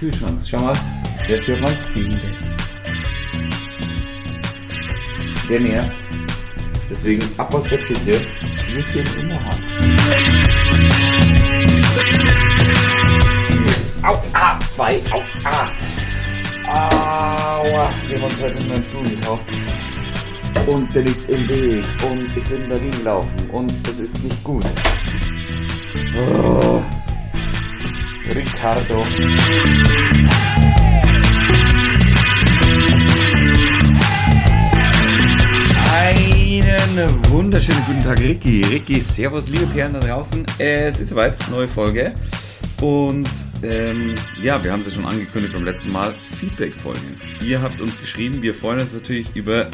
Kühlschranks. Schau mal, jetzt hört man Bindes. Der nervt. Deswegen ab aus der Küche. Türchen in der Hand. Au, ah, zwei, au, ah. Aua. Wir haben uns heute einen neuen Stuhl gekauft. Und der liegt im Weg. Und ich bin dagegen laufen. Und das ist nicht gut. Oh. Ricardo. Einen wunderschönen guten Tag, Ricky. Ricky, servus, liebe Perlen da draußen. Es ist soweit, neue Folge. Und ähm, ja, wir haben es ja schon angekündigt beim letzten Mal, Feedback-Folge. Ihr habt uns geschrieben, wir freuen uns natürlich über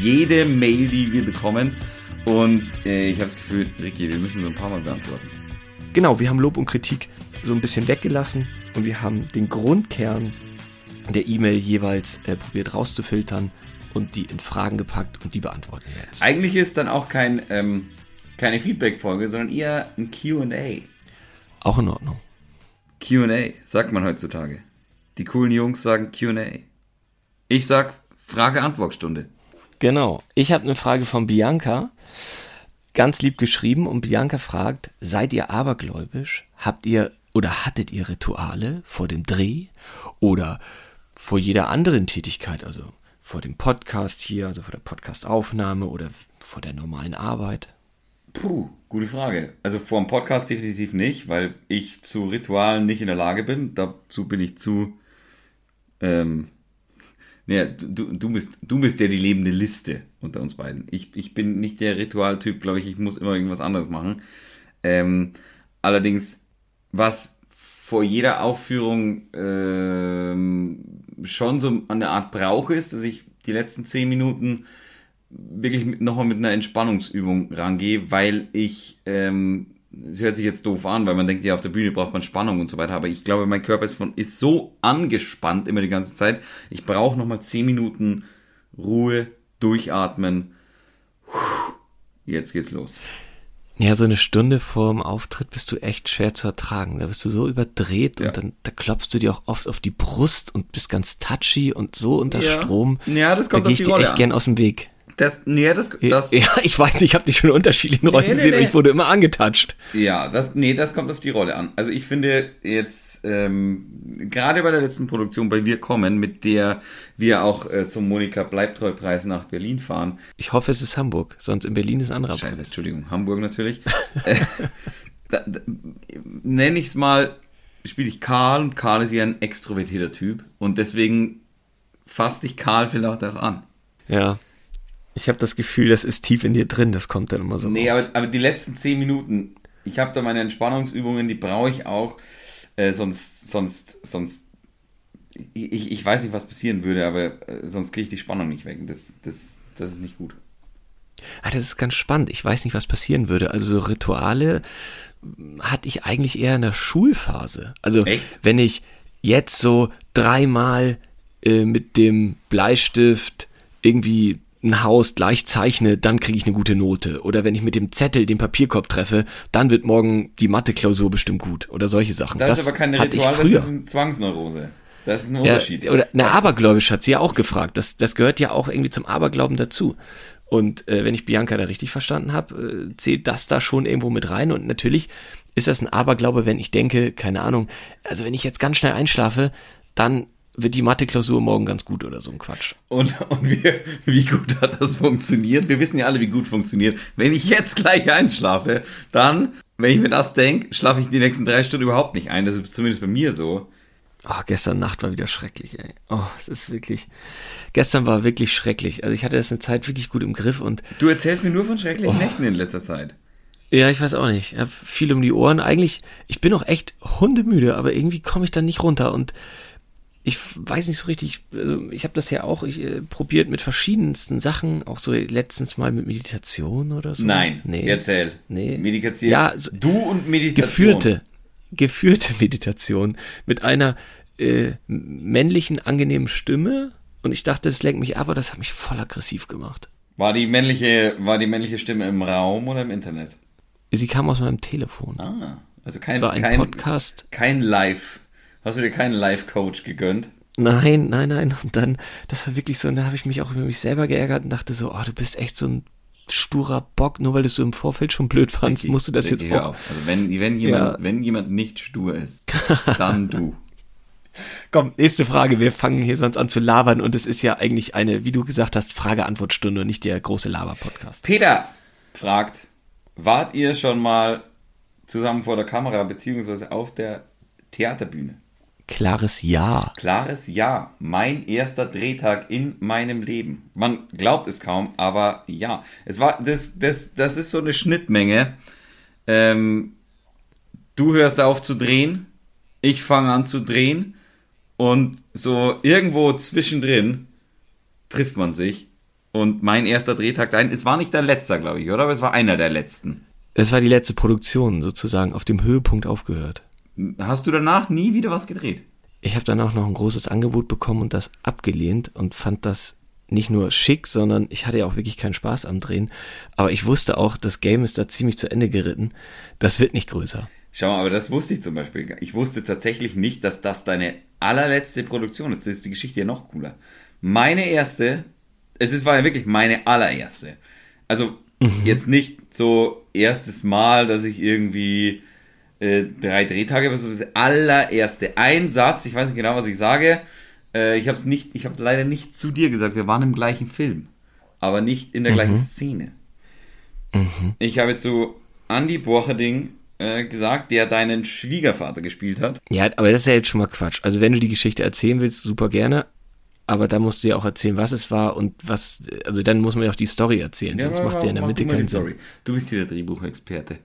jede Mail, die wir bekommen. Und äh, ich habe das Gefühl, Ricky, wir müssen so ein paar Mal beantworten. Genau, wir haben Lob und Kritik so ein bisschen weggelassen und wir haben den Grundkern der E-Mail jeweils äh, probiert rauszufiltern und die in Fragen gepackt und die beantworten wir jetzt. Eigentlich ist dann auch kein, ähm, keine Feedback-Folge, sondern eher ein QA. Auch in Ordnung. QA, sagt man heutzutage. Die coolen Jungs sagen QA. Ich sag Frage-Antwort-Stunde. Genau. Ich habe eine Frage von Bianca, ganz lieb geschrieben und Bianca fragt, seid ihr abergläubisch? Habt ihr oder hattet ihr Rituale vor dem Dreh oder vor jeder anderen Tätigkeit, also vor dem Podcast hier, also vor der Podcastaufnahme oder vor der normalen Arbeit? Puh, gute Frage. Also vor dem Podcast definitiv nicht, weil ich zu Ritualen nicht in der Lage bin. Dazu bin ich zu. Ähm, naja, du, du, bist, du bist der die lebende Liste unter uns beiden. Ich, ich bin nicht der Ritualtyp, glaube ich. Ich muss immer irgendwas anderes machen. Ähm, allerdings, was vor jeder Aufführung ähm, schon so eine Art Brauch ist, dass ich die letzten zehn Minuten wirklich nochmal mit einer Entspannungsübung rangehe, weil ich, ähm, es hört sich jetzt doof an, weil man denkt, ja, auf der Bühne braucht man Spannung und so weiter, aber ich glaube, mein Körper ist, von, ist so angespannt immer die ganze Zeit, ich brauche nochmal zehn Minuten Ruhe, durchatmen. Jetzt geht's los. Ja, so eine Stunde vorm Auftritt bist du echt schwer zu ertragen. Da bist du so überdreht Ja. und dann da klopfst du dir auch oft auf die Brust und bist ganz touchy und so unter Ja. Strom. Ja, das kommt da auf gehe ich die dir Rolle echt an. gern aus dem Weg. Das, nee, das, das, ja, ich weiß nicht, ich habe dich schon in unterschiedlichen Rollen Nee, nee, gesehen nee. ich wurde immer angetatscht. Ja, das, nee, das kommt auf die Rolle an. Also ich finde jetzt, ähm, gerade bei der letzten Produktion, bei Wir kommen, mit der wir auch äh, zum Monika Bleibtreu-Preis nach Berlin fahren. Ich hoffe, es ist Hamburg, sonst in Berlin ist ein anderer Scheiße, Preis. Entschuldigung, Hamburg natürlich. äh, da, da, Nenne ich es mal, spiele ich Karl und Karl ist ja ein extrovertierter Typ und deswegen fasst dich Karl vielleicht auch an. Ja. Ich habe das Gefühl, das ist tief in dir drin, das kommt dann immer so Nee, aber, aber die letzten zehn Minuten, ich habe da meine Entspannungsübungen, die brauche ich auch, äh, sonst, sonst, sonst, ich, ich weiß nicht, was passieren würde, aber äh, sonst kriege ich die Spannung nicht weg. Das, das, das ist nicht gut. Ah, das ist ganz spannend. Ich weiß nicht, was passieren würde. Also so Rituale hm, hatte ich eigentlich eher in der Schulphase. Also Echt? wenn ich jetzt so dreimal äh, mit dem Bleistift irgendwie ein Haus gleich zeichne, dann kriege ich eine gute Note. Oder wenn ich mit dem Zettel den Papierkorb treffe, dann wird morgen die Mathe-Klausur bestimmt gut. Oder solche Sachen. Das, ist aber ich Ritual, das ist eine Zwangsneurose. Das ist ein Ja, Unterschied. oder eine Abergläubisch hat sie ja auch gefragt. Das, das gehört ja auch irgendwie zum Aberglauben dazu. Und äh, wenn ich Bianca da richtig verstanden habe, äh, zählt das da schon irgendwo mit rein. Und natürlich ist das ein Aberglaube, wenn ich denke, keine Ahnung, also wenn ich jetzt ganz schnell einschlafe, dann wird die Mathe-Klausur morgen ganz gut oder so ein Quatsch. Und, und wie, wie gut hat das funktioniert? Wir wissen ja alle, wie gut funktioniert. Wenn ich jetzt gleich einschlafe, dann, wenn ich mir das denke, schlafe ich die nächsten drei Stunden überhaupt nicht ein. Das ist zumindest bei mir so. Oh, gestern Nacht war wieder schrecklich, ey. Oh, es ist wirklich. Gestern war wirklich schrecklich. Also ich hatte das eine Zeit wirklich gut im Griff und Du erzählst mir nur von schrecklichen Nächten in letzter Zeit. Ja, ich weiß auch nicht. Ich habe viel um die Ohren. Eigentlich, ich bin auch echt hundemüde, aber irgendwie komme ich dann nicht runter und ich weiß nicht so richtig, also ich habe das ja auch ich, äh, probiert mit verschiedensten Sachen, auch so letztens mal mit Meditation oder so. Nein, nee. erzähl. Nee. Medikation. Ja, so- du und Meditation. Geführte, geführte Meditation mit einer äh, männlichen, angenehmen Stimme und ich dachte, das lenkt mich ab, aber das hat mich voll aggressiv gemacht. War die männliche, war die männliche Stimme im Raum oder im Internet? Sie kam aus meinem Telefon. Ah, also kein, Es war ein kein, Podcast. kein Live Hast du dir keinen Life-Coach gegönnt? Nein, nein, nein. Und dann, das war wirklich so, und dann habe ich mich auch über mich selber geärgert und dachte so, oh, du bist echt so ein sturer Bock, nur weil du es so im Vorfeld schon blöd fandst, musst du das jetzt Ja, auch. Also wenn, wenn, jemand, Ja. wenn jemand nicht stur ist, dann du. Komm, nächste Frage. Wir fangen hier sonst an zu labern und es ist ja eigentlich eine, wie du gesagt hast, Frage-Antwort-Stunde und nicht der große Laber-Podcast. Peter fragt, wart ihr schon mal zusammen vor der Kamera beziehungsweise auf der Theaterbühne? Klares Ja. Klares Ja. Mein erster Drehtag in meinem Leben. Man glaubt es kaum, aber ja. Es war, das, das, das ist so eine Schnittmenge. Ähm, du hörst auf zu drehen, ich fange an zu drehen und so irgendwo zwischendrin trifft man sich. Und mein erster Drehtag, dein, es war nicht der letzte, glaube ich, oder? Aber es war einer der letzten. Es war die letzte Produktion, sozusagen, auf dem Höhepunkt aufgehört. Hast du danach nie wieder was gedreht? Ich habe dann auch noch ein großes Angebot bekommen und das abgelehnt und fand das nicht nur schick, sondern ich hatte ja auch wirklich keinen Spaß am Drehen. Aber ich wusste auch, das Game ist da ziemlich zu Ende geritten. Das wird nicht größer. Schau mal, aber das wusste ich zum Beispiel. gar- Ich wusste tatsächlich nicht, dass das deine allerletzte Produktion ist. Das ist die Geschichte ja noch cooler. Meine erste, es ist, war ja wirklich meine allererste. Also jetzt nicht so erstes Mal, dass ich irgendwie äh, drei Drehtage, so das allererste. Ein Satz, ich weiß nicht genau, was ich sage. Äh, ich habe es nicht, ich habe leider nicht zu dir gesagt. Wir waren im gleichen Film, aber nicht in der gleichen Szene. Ich habe zu Andy Borcherding äh, gesagt, der deinen Schwiegervater gespielt hat. Ja, aber das ist ja jetzt schon mal Quatsch. Also wenn du die Geschichte erzählen willst, super gerne. Aber da musst du ja auch erzählen, was es war und was, also dann muss man ja auch die Story erzählen, sonst macht sie ja in der Mitte keinen Sinn. Story. Du bist hier der Drehbuchexperte.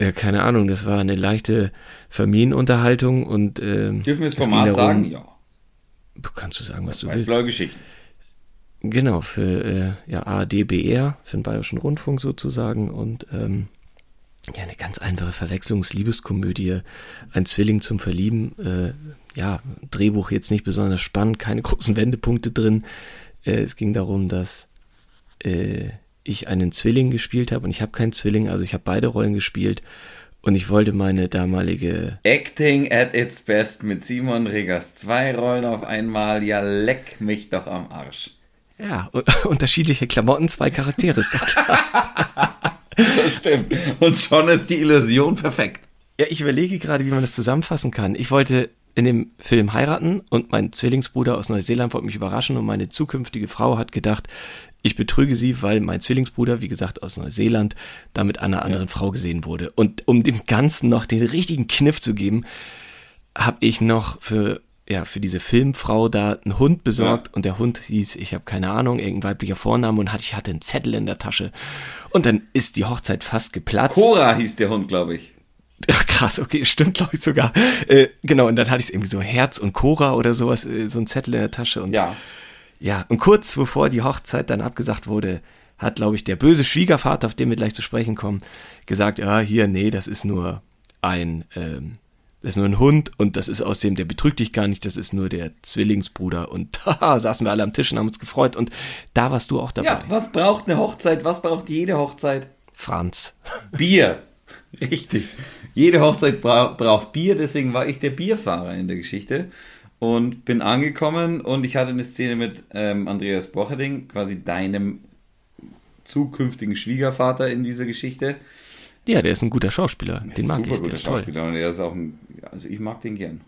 Ja, keine Ahnung, das war eine leichte Familienunterhaltung und ähm, Dürfen wir das Format darum- sagen? Ja. Kannst du sagen, was du willst. Weißblaue Geschichten. Genau, für äh, ja, ADBR, für den Bayerischen Rundfunk sozusagen und ähm, ja, eine ganz einfache Verwechslungsliebeskomödie, ein Zwilling zum Verlieben, äh, ja, Drehbuch jetzt nicht besonders spannend, keine großen Wendepunkte drin. Äh, es ging darum, dass äh, ich einen Zwilling gespielt habe und ich habe keinen Zwilling, also ich habe beide Rollen gespielt und ich wollte meine damalige Acting at its best mit Simon Regas. Zwei Rollen auf einmal. Ja, leck mich doch am Arsch. ja, unterschiedliche Klamotten, zwei Charaktere. Das stimmt. Und schon ist die Illusion perfekt. Ja, ich überlege gerade, wie man das zusammenfassen kann. Ich wollte in dem Film heiraten und mein Zwillingsbruder aus Neuseeland wollte mich überraschen und meine zukünftige Frau hat gedacht, ich betrüge sie, weil mein Zwillingsbruder, wie gesagt, aus Neuseeland, da mit einer anderen Frau gesehen wurde. Und um dem Ganzen noch den richtigen Kniff zu geben, habe ich noch für ja, für diese Filmfrau da einen Hund besorgt Ja. und der Hund hieß, ich habe keine Ahnung, irgendein weiblicher Vorname und hatte, ich hatte einen Zettel in der Tasche. Und dann ist die Hochzeit fast geplatzt. Cora hieß der Hund, glaube ich. Ach, krass, okay, stimmt, glaube ich sogar. Äh, genau, und dann hatte ich irgendwie so Herz und Cora oder sowas, äh, so ein Zettel in der Tasche. Und Ja. Ja, und kurz bevor die Hochzeit dann abgesagt wurde, hat, glaube ich, der böse Schwiegervater, auf den wir gleich zu sprechen kommen, gesagt, ja, hier, nee, das ist nur ein, ähm, das ist nur ein Hund und das ist außerdem, der betrügt dich gar nicht, das ist nur der Zwillingsbruder. Und haha, saßen wir alle am Tisch und haben uns gefreut und da warst du auch dabei, Ja, was braucht eine Hochzeit? Was braucht jede Hochzeit? Franz. Bier. Richtig. Jede Hochzeit bra braucht Bier, deswegen war ich der Bierfahrer in der Geschichte und bin angekommen und ich hatte eine Szene mit ähm, Andreas Bocherding, quasi deinem zukünftigen Schwiegervater in dieser Geschichte. Ja, der ist ein guter Schauspieler, den mag ich, der guter ist toll. Schauspieler und er ist auch ein, also ich mag den gern.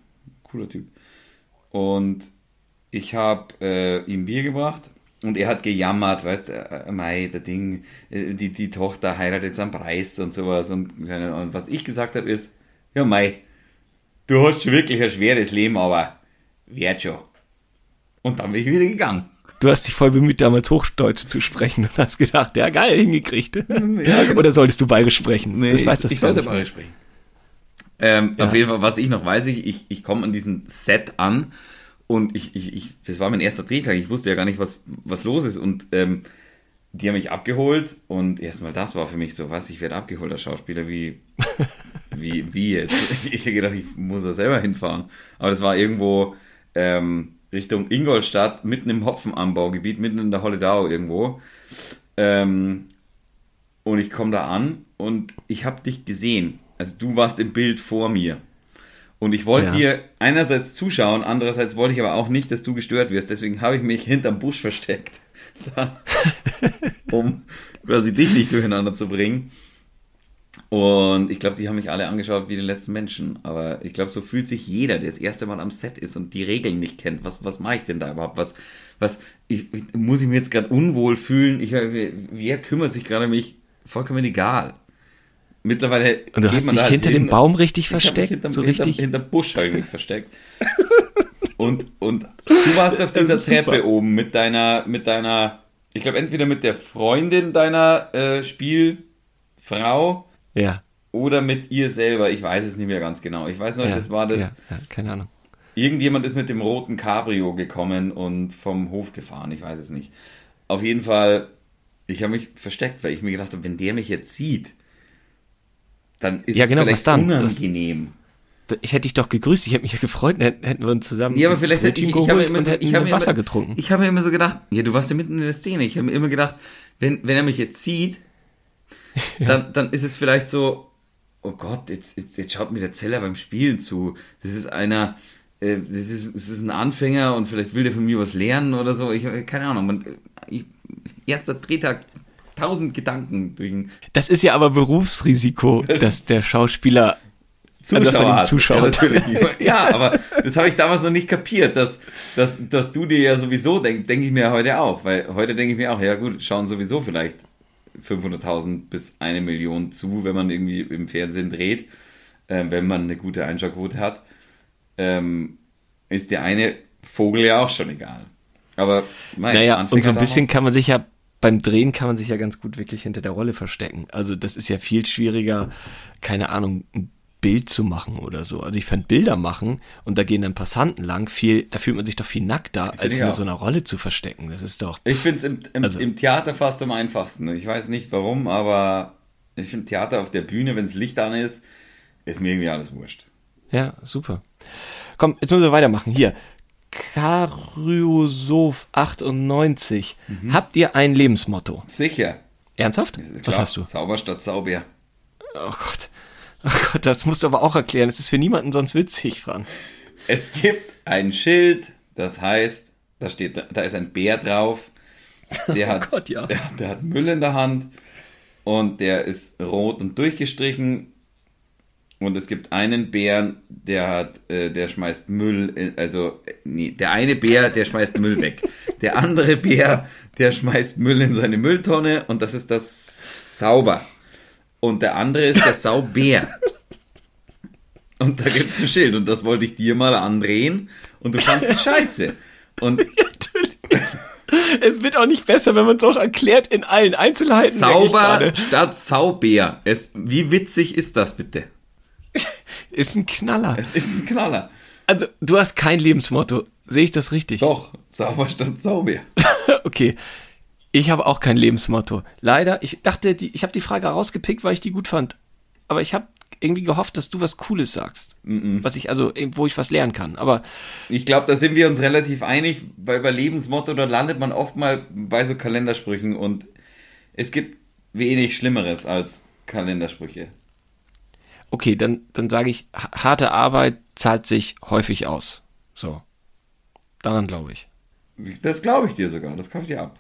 Cooler Typ. Und ich habe äh, ihm Bier gebracht und er hat gejammert, weißt du, äh, mei, der Ding, äh, die, die Tochter heiratet jetzt am Preis und sowas. Und, und was ich gesagt habe ist, ja mei, du hast schon wirklich ein schweres Leben, aber werd schon. Und dann bin ich wieder gegangen. Du hast dich voll bemüht, damals Hochdeutsch zu sprechen und hast gedacht, ja geil, hingekriegt. Ja, genau. Oder solltest du bayerisch sprechen? Nee, das ich, weiß das ich sollte bayerisch sprechen. Ähm, Ja. Auf jeden Fall, was ich noch weiß, ich, ich, ich komme an diesem Set an und ich, ich, ich, das war mein erster Drehtag, ich wusste ja gar nicht, was, was los ist und ähm, die haben mich abgeholt und erstmal das war für mich so, was, ich werde abgeholt als Schauspieler, wie, wie, wie jetzt? Ich habe gedacht, ich muss da selber hinfahren. Aber das war irgendwo ähm, Richtung Ingolstadt, mitten im Hopfenanbaugebiet, mitten in der Holledau irgendwo. Ähm, und ich komme da an und ich habe dich gesehen. Also du warst im Bild vor mir. Und ich wollte Ja. dir einerseits zuschauen, andererseits wollte ich aber auch nicht, dass du gestört wirst. Deswegen habe ich mich hinterm Busch versteckt, um quasi dich nicht durcheinander zu bringen. Und ich glaube, die haben mich alle angeschaut wie die letzten Menschen. Aber ich glaube, so fühlt sich jeder, der das erste Mal am Set ist und die Regeln nicht kennt. Was, was mache ich denn da überhaupt? Was, was, ich, muss ich mir jetzt gerade unwohl fühlen? Ich, wer kümmert sich gerade um mich? Vollkommen egal. Mittlerweile. Und du hast man dich halt hinter hin dem Baum richtig versteckt? Hinterm, so hinterm, richtig? hinterm Busch habe ich mich versteckt. Und, und du warst auf dieser super. Treppe oben mit deiner, mit deiner, ich glaube entweder mit der Freundin deiner äh, Spielfrau Ja. oder mit ihr selber. Ich weiß es nicht mehr ganz genau. Ich weiß noch, ja, das war das. Ja, ja, keine Ahnung. Irgendjemand ist mit dem roten Cabrio gekommen und vom Hof gefahren. Ich weiß es nicht. Auf jeden Fall, ich habe mich versteckt, weil ich mir gedacht habe, wenn der mich jetzt sieht, dann ist Ja, es genau, vielleicht was dann? Das- unangenehm. Ich hätte dich doch gegrüßt, ich hätte mich ja gefreut, hätten, wir uns zusammen Ja, aber vielleicht hätte ich, ich habe immer so, ich habe Wasser immer, getrunken. Ich habe mir immer so gedacht, ja, du warst ja mitten in der Szene. Ich habe mir immer gedacht, wenn, wenn er mich jetzt sieht, dann, dann ist es vielleicht so, oh Gott, jetzt, jetzt, jetzt schaut mir der Zeller beim Spielen zu. Das ist einer, äh, das ist, das ist ein Anfänger und vielleicht will der von mir was lernen oder so. Ich habe keine Ahnung. Man, ich, erster Drehtag, tausend Gedanken durch Das ist ja aber Berufsrisiko, dass der Schauspieler Zuschauer, man den hat. Zuschauer Ja, natürlich. ja, aber das habe ich damals noch nicht kapiert, dass, dass, dass du dir ja sowieso denkst, denke ich mir heute auch, weil heute denke ich mir auch, ja gut, schauen sowieso vielleicht 500.000 bis eine Million zu, wenn man irgendwie im Fernsehen dreht, ähm, wenn man eine gute Einschaltquote hat, ähm, ist der eine Vogel ja auch schon egal. Aber mein Naja, und so ein Anfänger bisschen kann man sich ja beim Drehen kann man sich ja ganz gut wirklich hinter der Rolle verstecken. Also das ist ja viel schwieriger, keine Ahnung, ein Bild zu machen oder so. Also ich fand Bilder machen und da gehen dann Passanten lang, viel, da fühlt man sich doch viel nackter, als in auch. so einer Rolle zu verstecken. Das ist doch. Ich finde es im, im, Also- im Theater fast am einfachsten. Ich weiß nicht warum, aber ich finde Theater auf der Bühne, wenn das Licht an ist, ist mir irgendwie alles wurscht. Ja, super. Komm, jetzt müssen wir weitermachen. Hier. Karyosoph 98. Mhm. Habt ihr ein Lebensmotto? Sicher. Ernsthaft? Ist Was klar. hast du? Sauber statt Sauber. Oh Gott. Oh Gott, das musst du aber auch erklären. Das ist für niemanden sonst witzig, Franz. Es gibt ein Schild, das heißt, da steht, da ist ein Bär drauf. Der hat, Gott, ja. der, der hat Müll in der Hand und der ist rot und durchgestrichen. Und es gibt einen Bären, der hat, äh, der schmeißt Müll, in, also nee, der eine Bär, der schmeißt Müll weg. Der andere Bär, der schmeißt Müll in seine Mülltonne und das ist das Sauber. Und der andere ist der Saubär. Und da gibt's ein Schild und das wollte ich dir mal andrehen und du fandst es scheiße. Und Es wird auch nicht besser, wenn man es auch erklärt in allen Einzelheiten. Sauber statt Saubär. Es, wie witzig ist das bitte? Ist ein Knaller. Es ist ein Knaller. Also, du hast kein Lebensmotto. Sehe ich das richtig? Doch, sauber statt Saubär. Okay. Ich habe auch kein Lebensmotto. Leider, ich dachte, die, ich habe die Frage rausgepickt, weil ich die gut fand. Aber ich habe irgendwie gehofft, dass du was Cooles sagst. Was ich, also, wo ich was lernen kann. Aber Ich glaube, da sind wir uns relativ einig, weil bei Lebensmotto, da landet man oft mal bei so Kalendersprüchen und es gibt wenig Schlimmeres als Kalendersprüche. okay, dann, dann sage ich, ha- harte Arbeit zahlt sich häufig aus. So. Daran glaube ich. Das glaube ich dir sogar, das kaufe ich dir ab.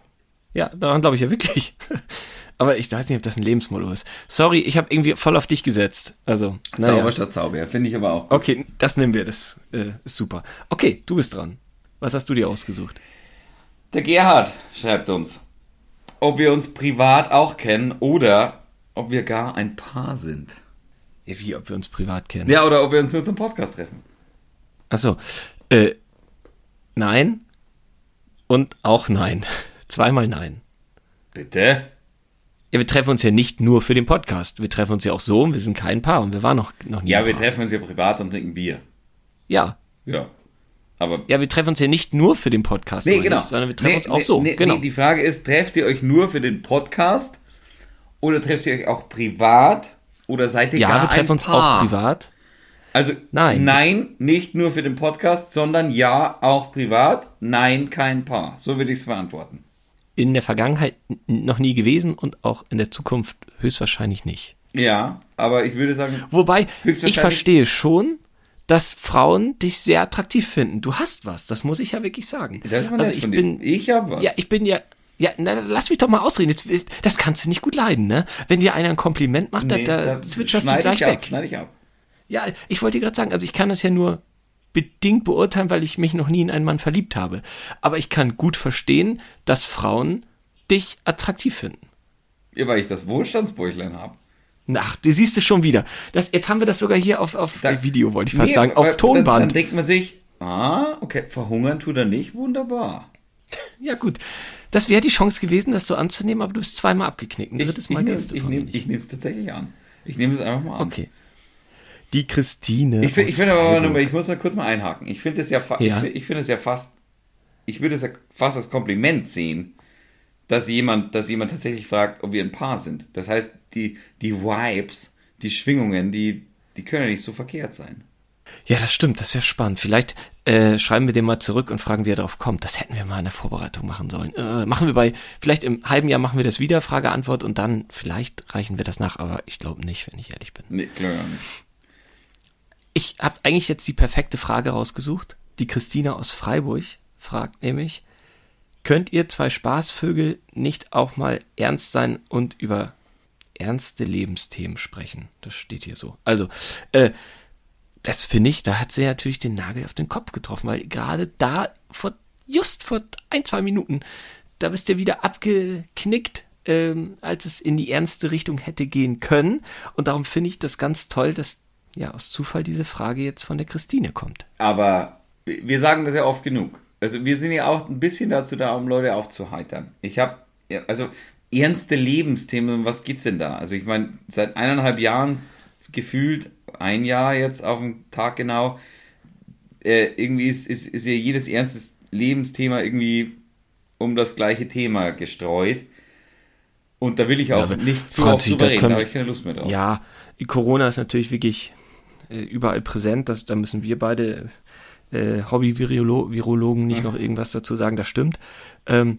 Ja, daran glaube ich ja wirklich. Aber ich weiß nicht, ob das ein Lebensmotto ist. Sorry, ich habe irgendwie voll auf dich gesetzt. Also, naja. Sauber statt Saubär, finde ich aber auch. Okay, das nehmen wir, das äh, ist super. Okay, du bist dran. Was hast du dir ausgesucht? Der Gerhard schreibt uns, ob wir uns privat auch kennen oder ob wir gar ein Paar sind. Ja, wie, ob wir uns privat kennen? Ja, oder ob wir uns nur zum Podcast treffen. Achso, äh, nein und auch nein. Zweimal nein. Bitte? Ja, wir treffen uns ja nicht nur für den Podcast. Wir treffen uns ja auch so und wir sind kein Paar und wir waren noch, noch nie Ja, ein wir Paar. treffen uns ja privat und trinken Bier. Ja. Ja. Aber. Ja, wir treffen uns ja nicht nur für den Podcast, nee, genau. ich, sondern wir treffen nee, uns auch nee, so. Nee, genau. die Frage ist, trefft ihr euch nur für den Podcast oder trefft ihr euch auch privat oder seid ihr ja, gar wir treffen ein uns Paar? auch privat. Also Nein. nein, nicht nur für den Podcast, sondern ja auch privat. Nein, kein Paar. So würde ich es beantworten. In der Vergangenheit noch nie gewesen und auch in der Zukunft höchstwahrscheinlich nicht. Ja, aber ich würde sagen, Wobei, ich verstehe schon, dass Frauen dich sehr attraktiv finden. Du hast was, das muss ich ja wirklich sagen. Also ich bin, Ich hab was. ja, ich bin ja, ja, na, lass mich doch mal ausreden. Jetzt, das kannst du nicht gut leiden, ne? Wenn dir einer ein Kompliment macht, Nee, da, da da zwitscherst du gleich ich ab, weg. Schneide ich ab. Ja, ich wollte dir gerade sagen, also ich kann das ja nur bedingt beurteilen, weil ich mich noch nie in einen Mann verliebt habe. Aber ich kann gut verstehen, dass Frauen dich attraktiv finden. Ja, weil ich das Wohlstandsbäuchlein habe. Ach, du siehst es schon wieder. Das, jetzt haben wir das sogar hier auf, auf Da- Video, wollte ich fast Nee, sagen, weil auf Tonband. Dann, dann denkt man sich, ah, okay, verhungern tut er nicht, wunderbar. ja, gut. Das wäre die Chance gewesen, das so anzunehmen, aber du bist zweimal abgeknickt. Ein drittes ich, Mal ich, kriegst du ich, von mir nehm, nicht. ich nehme es tatsächlich an. Ich nehme es einfach mal an. Okay. Die Christine. Ich, find- aus ich finde aber, nur- ich muss mal kurz mal einhaken. Ich finde es ja, fa- Ja. ich, find- ich finde es ja fast, ich würde es ja fast als Kompliment sehen, dass jemand, dass jemand tatsächlich fragt, ob wir ein Paar sind. Das heißt, die, die Vibes, die Schwingungen, die, die können ja nicht so verkehrt sein. Ja, das stimmt, das wäre spannend. Vielleicht äh, schreiben wir den mal zurück und fragen, wie er darauf kommt. Das hätten wir mal in der Vorbereitung machen sollen. Äh, machen wir bei, vielleicht im halben Jahr machen wir das wieder, Frage, Antwort und dann vielleicht reichen wir das nach, aber ich glaube nicht, wenn ich ehrlich bin. Nee, glaube ich auch nicht. Ich habe eigentlich jetzt die perfekte Frage rausgesucht. Die Christina aus Freiburg fragt nämlich, könnt ihr zwei Spaßvögel nicht auch mal ernst sein und über ernste Lebensthemen sprechen? Das steht hier so. Also, äh, das finde ich, da hat sie natürlich den Nagel auf den Kopf getroffen, weil gerade da vor, just vor ein, zwei Minuten, da bist du wieder abgeknickt, ähm, als es in die ernste Richtung hätte gehen können. Und darum finde ich das ganz toll, dass ja aus Zufall diese Frage jetzt von der Christine kommt. Aber wir sagen das ja oft genug. Also wir sind ja auch ein bisschen dazu da, um Leute aufzuheitern. Ich habe, also ernste Lebensthemen, was geht's denn da? Also ich meine, seit eineinhalb Jahren gefühlt, ein Jahr jetzt auf den Tag genau, äh, irgendwie ist, ist, ist ja jedes ernstes Lebensthema irgendwie um das gleiche Thema gestreut. Und da will ich auch aber nicht zu Franzi, oft drüber reden, da habe ich keine Lust mehr drauf. Ja, Corona ist natürlich wirklich äh, überall präsent. Das, da müssen wir beide äh, Hobby-Virologen nicht noch irgendwas dazu sagen. Das stimmt. Ähm,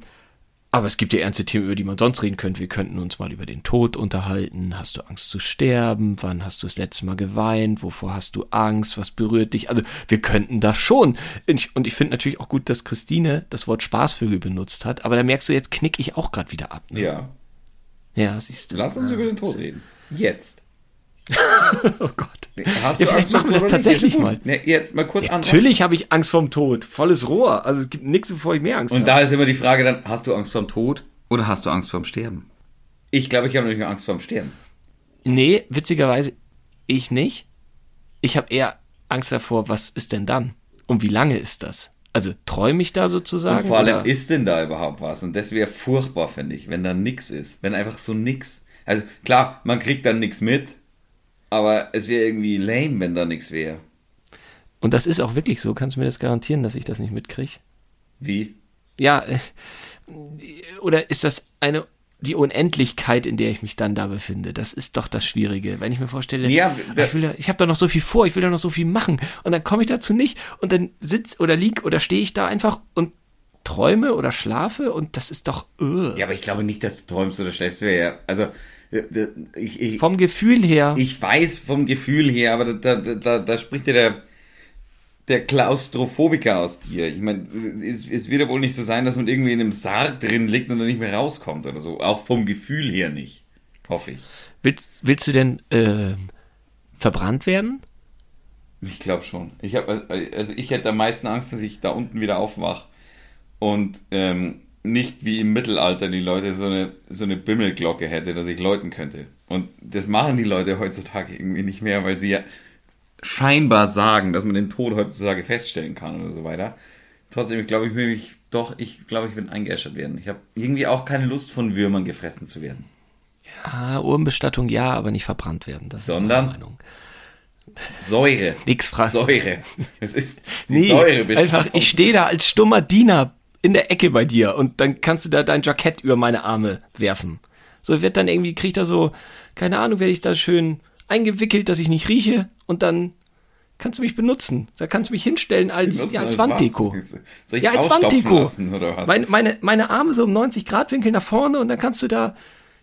aber es gibt ja ernste Themen, über die man sonst reden könnte. Wir könnten uns mal über den Tod unterhalten. Hast du Angst zu sterben? Wann hast du das letzte Mal geweint? Wovor hast du Angst? Was berührt dich? Also wir könnten das schon. Und ich finde natürlich auch gut, dass Christine das Wort Spaßvögel benutzt hat. Aber da merkst du, jetzt knick ich auch gerade wieder ab. Ne? ja. Ja, siehst du. Lass uns über den Tod reden. Jetzt. Oh Gott. Hast Ja, vielleicht machen wir das tatsächlich mal. Ne, jetzt mal kurz Ja, an. natürlich habe ich Angst vorm Tod. Volles Rohr. Also es gibt nichts, bevor ich mehr Angst Und habe. da ist immer die Frage dann, hast du Angst vorm Tod oder hast du Angst vorm Sterben? Ich glaube, ich habe nicht mehr Angst vorm Sterben. Nee, witzigerweise ich nicht. Ich habe eher Angst davor, was ist denn dann? Und wie lange ist das? Also träume ich da sozusagen? Und vor allem, oder? ist denn da überhaupt was? Und das wäre furchtbar, finde ich, wenn da nix ist. Wenn einfach so nix. Also klar, man kriegt dann nix mit, aber es wäre irgendwie lame, wenn da nix wäre. Und das ist auch wirklich so. Kannst du mir das garantieren, dass ich das nicht mitkriege? Wie? Ja, äh, oder ist das eine die Unendlichkeit, in der ich mich dann da befinde, das ist doch das Schwierige. Wenn ich mir vorstelle, Ja, ich, will da, ich habe da noch so viel vor, ich will da noch so viel machen und dann komme ich dazu nicht und dann sitz oder lieg oder stehe ich da einfach und träume oder schlafe und das ist doch uh. Ja, aber ich glaube nicht, dass du träumst oder schläfst. ja, also, ich, ich, vom Gefühl her. Ich weiß vom Gefühl her, aber da, da, da, da spricht ja der, der Klaustrophobiker aus dir. Ich meine, es, es wird ja wohl nicht so sein, dass man irgendwie in einem Sarg drin liegt und dann nicht mehr rauskommt oder so. Auch vom Gefühl her nicht. Hoffe ich. willst, willst du denn äh, verbrannt werden? Ich glaube schon. Ich hab, also ich hätte am meisten Angst, dass ich da unten wieder aufwach und ähm, nicht wie im Mittelalter die Leute so eine, so eine Bimmelglocke hätte, dass ich läuten könnte. Und das machen die Leute heutzutage irgendwie nicht mehr, weil sie ja scheinbar sagen, dass man den Tod heutzutage feststellen kann oder so weiter. Trotzdem, ich glaube, ich will mich doch, ich glaube, ich will eingeäschert werden. Ich habe irgendwie auch keine Lust von Würmern gefressen zu werden. Ah, Urbenbestattung ja, aber nicht verbrannt werden. Das ist Sondern? meine Meinung. Säure. Nix fragen. Säure. Es ist Nee, Säurebestattung. einfach, ich stehe da als stummer Diener in der Ecke bei dir und dann kannst du da dein Jackett über meine Arme werfen. So wird dann irgendwie, krieg ich da so, keine Ahnung, werde ich da schön eingewickelt, dass ich nicht rieche und dann kannst du mich benutzen. Da kannst du mich hinstellen als, Benutzen ja, als Wanddeko. was? Soll ich Ja, als Wanddeko. Meine, meine, meine Arme so um 90 Grad Winkel nach vorne und dann kannst du da,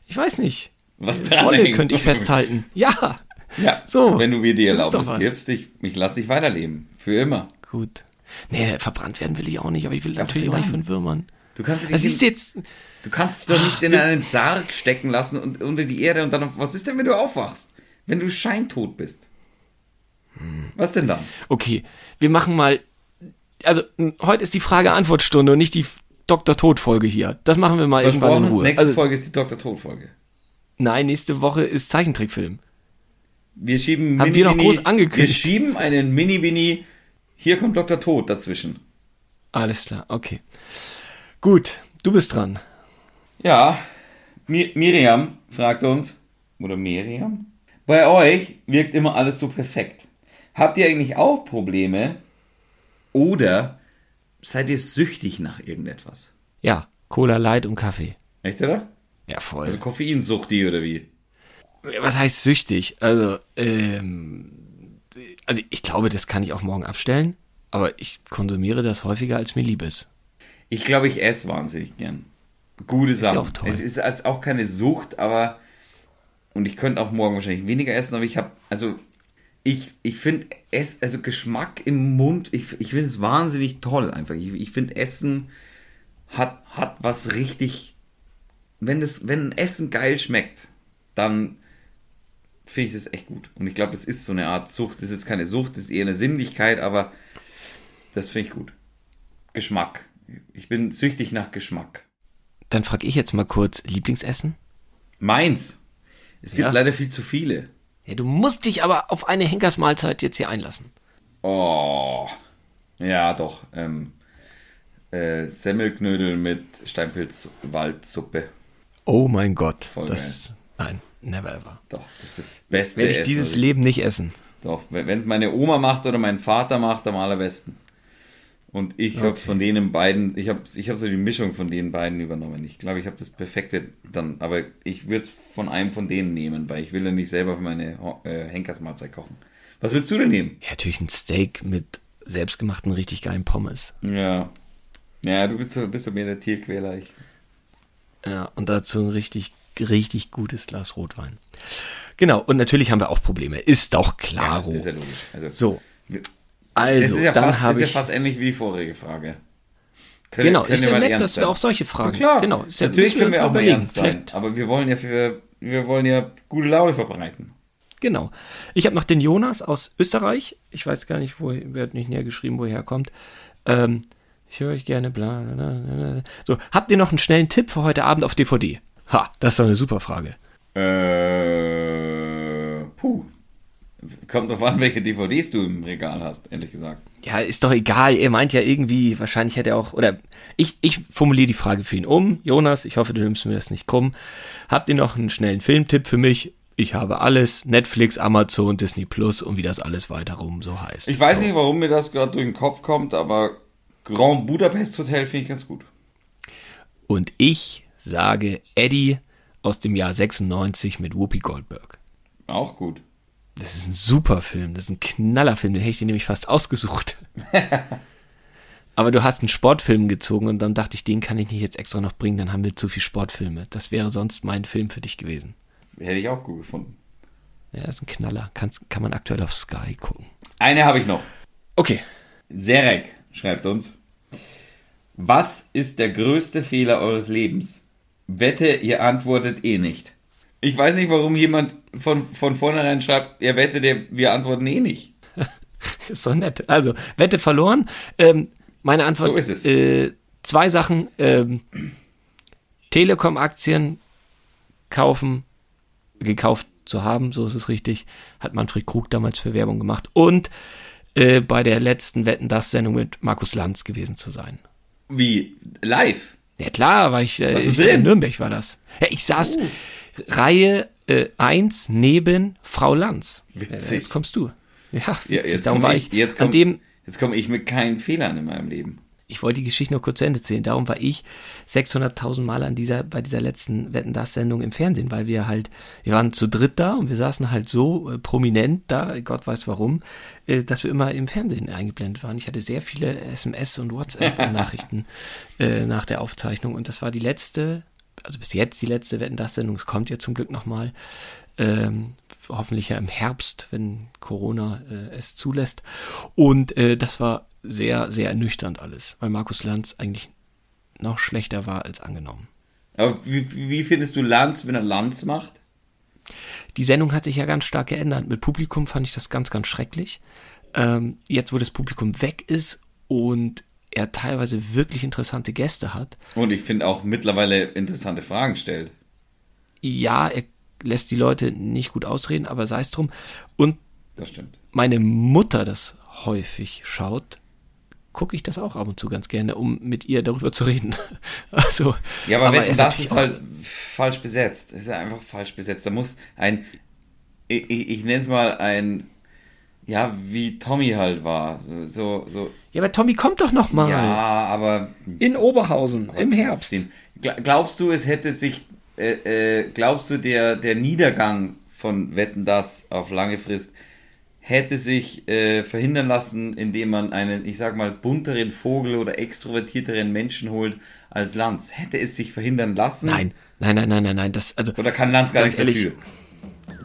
ich weiß nicht, Was dran Wolle hängt. könnte ich festhalten. Ja, Ja, So, wenn du mir die Erlaubnis gibst, ich, ich lasse dich weiterleben. Für immer. Gut. Nee, verbrannt werden will ich auch nicht, aber ich will was natürlich auch nicht von Würmern. Du kannst dich Das nicht ist jetzt, Du kannst doch nicht in einen Sarg stecken lassen und unter die Erde und dann, was ist denn, wenn du aufwachst? Wenn du scheintot bist? Was denn dann? okay, wir machen mal, also heute ist die Frage-Antwort-Stunde und nicht die Dr. Tod-Folge hier. Das machen wir mal irgendwann in Ruhe. nächste Also, Folge ist die Dr. Tod-Folge. nein, nächste Woche ist Zeichentrickfilm. Wir schieben Haben wir noch groß angekündigt? Wir schieben einen Mini-Mini, hier kommt Dr. Tod dazwischen. Alles klar, okay. Gut, du bist dran. Ja, Mi Miriam fragt uns, oder Miriam? Bei euch wirkt immer alles so perfekt. Habt ihr eigentlich auch Probleme? Oder seid ihr süchtig nach irgendetwas? Ja, Cola Light und Kaffee. Echt, oder? Ja, voll. Also Koffeinsuchti oder wie? Was heißt süchtig? Also, ähm, also ich glaube, das kann ich auch morgen abstellen, aber ich konsumiere das häufiger, als mir lieb ist. Ich glaube, ich esse wahnsinnig gern. Gute Sachen. auch toll. Es ist als auch keine Sucht, aber und ich könnte auch morgen wahrscheinlich weniger essen, aber ich habe also ich, ich finde es also Geschmack im Mund, ich, ich finde es wahnsinnig toll einfach. Ich, ich finde Essen hat hat was richtig wenn das wenn Essen geil schmeckt, dann finde ich das echt gut. Und ich glaube, das ist so eine Art Sucht. Das ist jetzt keine Sucht, das ist eher eine Sinnlichkeit, aber das finde ich gut. Geschmack. Ich bin süchtig nach Geschmack. Dann frage ich jetzt mal kurz, Lieblingsessen? Meins. Es gibt Ja. leider viel zu viele. Ja, du musst dich aber auf eine Henkersmahlzeit jetzt hier einlassen. Oh. Ja, doch. Ähm, äh, Semmelknödel mit Steinpilzwaldsuppe. Oh mein Gott. Voll das, nein, never ever. Doch, das ist das beste Werde ich Essen, dieses ich- Leben nicht essen. Doch, wenn es meine Oma macht oder mein Vater macht, am allerbesten. Und ich habe Okay. von denen beiden, ich habe ich hab so die Mischung von den beiden übernommen. Ich glaube, ich habe das perfekte dann, aber ich würde es von einem von denen nehmen, weil ich will ja nicht selber für meine äh, Henkersmahlzeit kochen. Was würdest du denn nehmen? Ja, natürlich ein Steak mit selbstgemachten, richtig geilen Pommes. Ja. Ja, du bist so, bist so mehr der Tierquäler. Ich, Ja, und dazu ein richtig, richtig gutes Glas Rotwein. Genau, und natürlich haben wir auch Probleme. Ist doch klaro. ist ja logisch. Also, so, wir- also, ist ja, dann fast, habe ist ja ich... fast ähnlich wie die vorige Frage. Können- genau, können ist wir ja nett, dass wir auch solche Fragen... Klar, genau, ist ja, natürlich können wir uns auch mal ernst sein. Vielleicht- Aber wir wollen ja für, wir wollen ja gute Laune verbreiten. Genau. Ich habe noch den Jonas aus Österreich. Ich weiß gar nicht, wo, wer hat nicht näher geschrieben, woher er kommt. Ähm, ich höre euch gerne, bla, bla, bla. So, habt ihr noch einen schnellen Tipp für heute Abend auf DVD? Ha, das ist doch eine super Frage. Äh, puh. Kommt drauf an, welche DVDs du im Regal hast, ehrlich gesagt. Ja, ist doch egal. Er meint ja irgendwie, wahrscheinlich hätte er auch, oder ich, ich formuliere die Frage für ihn um. Jonas, ich hoffe, du nimmst mir das nicht krumm. Habt ihr noch einen schnellen Filmtipp für mich? Ich habe alles, Netflix, Amazon, Disney Plus und wie das alles weiter rum so heißt. Ich weiß so. nicht, warum mir das gerade durch den Kopf kommt, aber Grand Budapest Hotel finde ich ganz gut. Und ich sage Eddie aus dem Jahr 96 mit Whoopi Goldberg. Auch gut. Das ist ein super Film, das ist ein Knallerfilm, den hätte ich dir nämlich fast ausgesucht. Aber du hast einen Sportfilm gezogen und dann dachte ich, den kann ich nicht jetzt extra noch bringen, dann haben wir zu viel Sportfilme. Das wäre sonst mein Film für dich gewesen. Hätte ich auch gut gefunden. Ja, das ist ein Knaller. Kannst, kann man aktuell auf Sky gucken. Eine habe ich noch. Okay. Serek schreibt uns. Was ist der größte Fehler eures Lebens? Wette, ihr antwortet eh nicht. Ich weiß nicht, warum jemand von, von vornherein schreibt, er wette, wir antworten eh nicht. Ist doch nett. Also, Wette verloren. Ähm, meine Antwort So ist es. Äh, zwei Sachen. Ähm, Telekom-Aktien kaufen, gekauft zu haben, so ist es richtig. Hat Manfred Krug damals für Werbung gemacht. Und äh, bei der letzten Wetten das Sendung mit Markus Lanz gewesen zu sein. Wie? Live? Ja klar, war ich, äh, ich in Nürnberg war das. Ja, ich saß Reihe äh, 1 neben Frau Lanz. Witzig. Äh, jetzt kommst du. Ja, Ja, jetzt darum war ich, ich, jetzt an komm, dem, jetzt komme ich mit keinen Fehlern in meinem Leben. Ich wollte die Geschichte nur kurz zu Ende zählen. Darum war ich 600.000 Mal an dieser, bei dieser letzten Wetten das Sendung im Fernsehen, weil wir halt, wir waren zu dritt da und wir saßen halt so äh, prominent da, Gott weiß warum, äh, dass wir immer im Fernsehen eingeblendet waren. Ich hatte sehr viele SMS und WhatsApp-Nachrichten äh, nach der Aufzeichnung und das war die letzte, also bis jetzt die letzte Wetten das Sendung. Es kommt ja zum Glück nochmal. Ähm, hoffentlich ja im Herbst, wenn Corona äh, es zulässt. Und äh, das war sehr, sehr ernüchternd alles, weil Markus Lanz eigentlich noch schlechter war als angenommen. Aber wie, wie findest du Lanz, wenn er Lanz macht? Die Sendung hat sich ja ganz stark geändert. Mit Publikum fand ich das ganz, ganz schrecklich. Ähm, jetzt, wo das Publikum weg ist und er teilweise wirklich interessante Gäste hat. Und ich finde auch mittlerweile interessante Fragen stellt. Ja, er lässt die Leute nicht gut ausreden, aber sei es drum. Und meine Mutter das häufig schaut, gucke ich das auch ab und zu ganz gerne, um mit ihr darüber zu reden. Also, ja, aber, aber wenn, das ist halt falsch besetzt. Das ist ja einfach falsch besetzt. Da muss ein, ich, ich, ich nenne es mal ein, ja, wie Tommy halt war. So, so. Ja, aber Tommy kommt doch noch mal. Ja, aber. In Oberhausen, im Herbst. Glaubst du, es hätte sich, äh, äh, glaubst du, der, der Niedergang von Wetten das auf lange Frist hätte sich äh, verhindern lassen, indem man einen, ich sag mal, bunteren Vogel oder extrovertierteren Menschen holt als Lanz. Hätte es sich verhindern lassen? Nein, nein, nein, nein, nein, nein. Das, also, oder kann Lanz gar nichts dafür?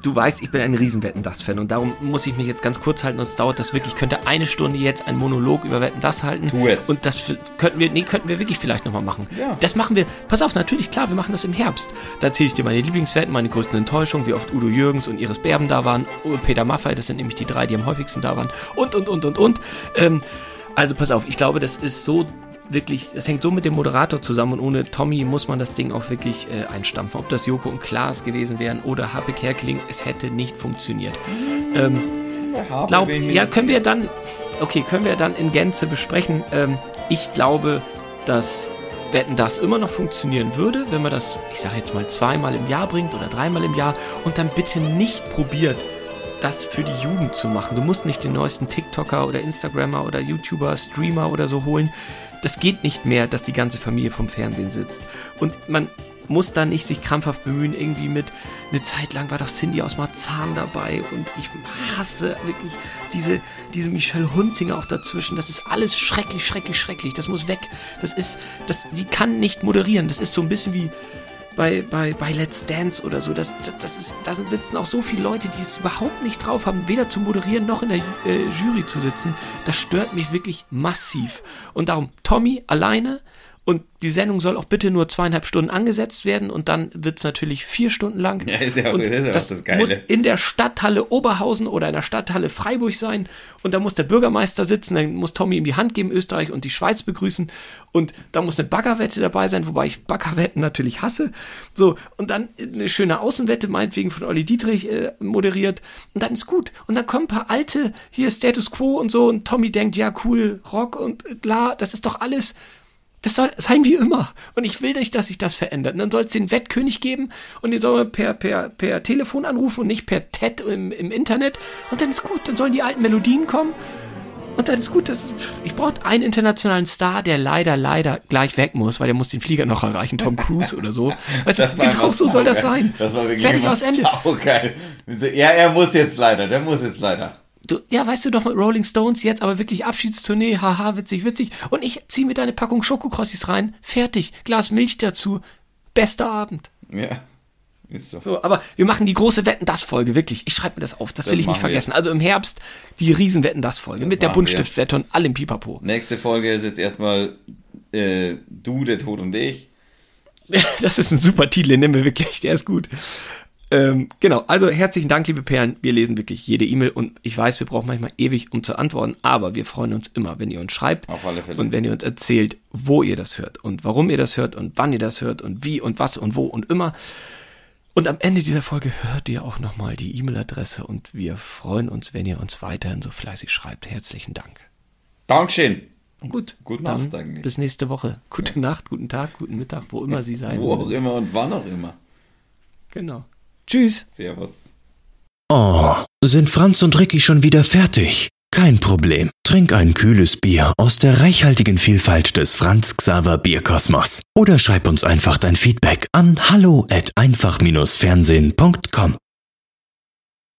Du weißt, ich bin ein riesen Wetten das Fan und darum muss ich mich jetzt ganz kurz halten, sonst dauert das wirklich. Ich könnte eine Stunde jetzt einen Monolog über Wetten das halten. Tu es. Und das könnten wir, nee, könnten wir wirklich vielleicht nochmal machen. Ja. Das machen wir, pass auf, natürlich, klar, wir machen das im Herbst. Da erzähle ich dir meine Lieblingswetten, meine größten Enttäuschungen, wie oft Udo Jürgens und Iris Berben da waren, Peter Maffay, das sind nämlich die drei, die am häufigsten da waren und, und, und, und, und. Ähm, also pass auf, ich glaube, das ist so wirklich, es hängt so mit dem Moderator zusammen und ohne Tommy muss man das Ding auch wirklich äh, einstampfen. Ob das Joko und Klaas gewesen wären oder Happe Kerkeling, es hätte nicht funktioniert. Ähm, glaub, ja, können wir dann, okay, können wir dann in Gänze besprechen. Ähm, ich glaube, dass Wetten das immer noch funktionieren würde, wenn man das, ich sage jetzt mal, zweimal im Jahr bringt oder dreimal im Jahr und dann bitte nicht probiert, das für die Jugend zu machen. Du musst nicht den neuesten TikToker oder Instagrammer oder YouTuber, Streamer oder so holen das geht nicht mehr, dass die ganze Familie vom Fernsehen sitzt. Und man muss da nicht sich krampfhaft bemühen, irgendwie mit, eine Zeit lang war doch Cindy aus Marzahn dabei und ich hasse wirklich diese, diese Michelle Hunzinger auch dazwischen. Das ist alles schrecklich, schrecklich, schrecklich. Das muss weg. Das ist, das, die kann nicht moderieren. Das ist so ein bisschen wie, bei, bei, bei Let's Dance oder so. Das, das, das ist, da sitzen auch so viele Leute, die es überhaupt nicht drauf haben, weder zu moderieren noch in der äh, Jury zu sitzen. Das stört mich wirklich massiv. Und darum, Tommy alleine und die Sendung soll auch bitte nur zweieinhalb Stunden angesetzt werden und dann wird es natürlich vier Stunden lang. Ja, ist ja auch, und ist ja das, das Geile. muss in der Stadthalle Oberhausen oder in der Stadthalle Freiburg sein und da muss der Bürgermeister sitzen, dann muss Tommy ihm die Hand geben, Österreich und die Schweiz begrüßen und da muss eine Baggerwette dabei sein, wobei ich Baggerwetten natürlich hasse. So, und dann eine schöne Außenwette, meinetwegen von Olli Dietrich äh, moderiert und dann ist gut. Und dann kommen ein paar alte, hier Status Quo und so und Tommy denkt, ja cool, Rock und bla, das ist doch alles das soll sein wie immer. Und ich will nicht, dass sich das verändert. Und dann soll es den Wettkönig geben und den soll man per, per, per Telefon anrufen und nicht per TED im, im Internet. Und dann ist gut. Dann sollen die alten Melodien kommen. Und dann ist gut. Das, ich brauche einen internationalen Star, der leider, leider gleich weg muss, weil der muss den Flieger noch erreichen. Tom Cruise oder so. Weißt du, genau so soll das sein. Das war wirklich Fertig aus Ende. Saugeil. Ja, er muss jetzt leider. Der muss jetzt leider. Du, ja, weißt du doch mit Rolling Stones jetzt aber wirklich Abschiedstournee, haha, witzig, witzig. Und ich zieh mir deine Packung Schokokrossis rein, fertig, Glas Milch dazu, bester Abend. Ja, ist so. So, aber wir machen die große Wetten das Folge, wirklich. Ich schreibe mir das auf, das, das will ich nicht vergessen. Wir. Also im Herbst die riesen Wetten das Folge mit der Buntstiftwette und allem Pipapo. Nächste Folge ist jetzt erstmal äh, du, der Tod und ich. Das ist ein super Titel, den nehmen wir wirklich, der ist gut. Ähm, genau, also herzlichen Dank, liebe Perlen. Wir lesen wirklich jede E-Mail und ich weiß, wir brauchen manchmal ewig, um zu antworten, aber wir freuen uns immer, wenn ihr uns schreibt Auf alle Fälle. und wenn ihr uns erzählt, wo ihr das hört und warum ihr das hört und wann ihr das hört und wie und was und wo und immer. Und am Ende dieser Folge hört ihr auch nochmal die E-Mail-Adresse und wir freuen uns, wenn ihr uns weiterhin so fleißig schreibt. Herzlichen Dank. Dankeschön. Gut, Gute Nacht eigentlich. bis nächste Woche. Gute ja. Nacht, guten Tag, guten Mittag, wo immer Sie sein Wo auch immer und wann auch immer. Genau. Tschüss. Servus. Oh, sind Franz und Ricky schon wieder fertig? Kein Problem. Trink ein kühles Bier aus der reichhaltigen Vielfalt des Franz Xaver Bierkosmos. Oder schreib uns einfach dein Feedback an hallo at einfach-fernsehen.com.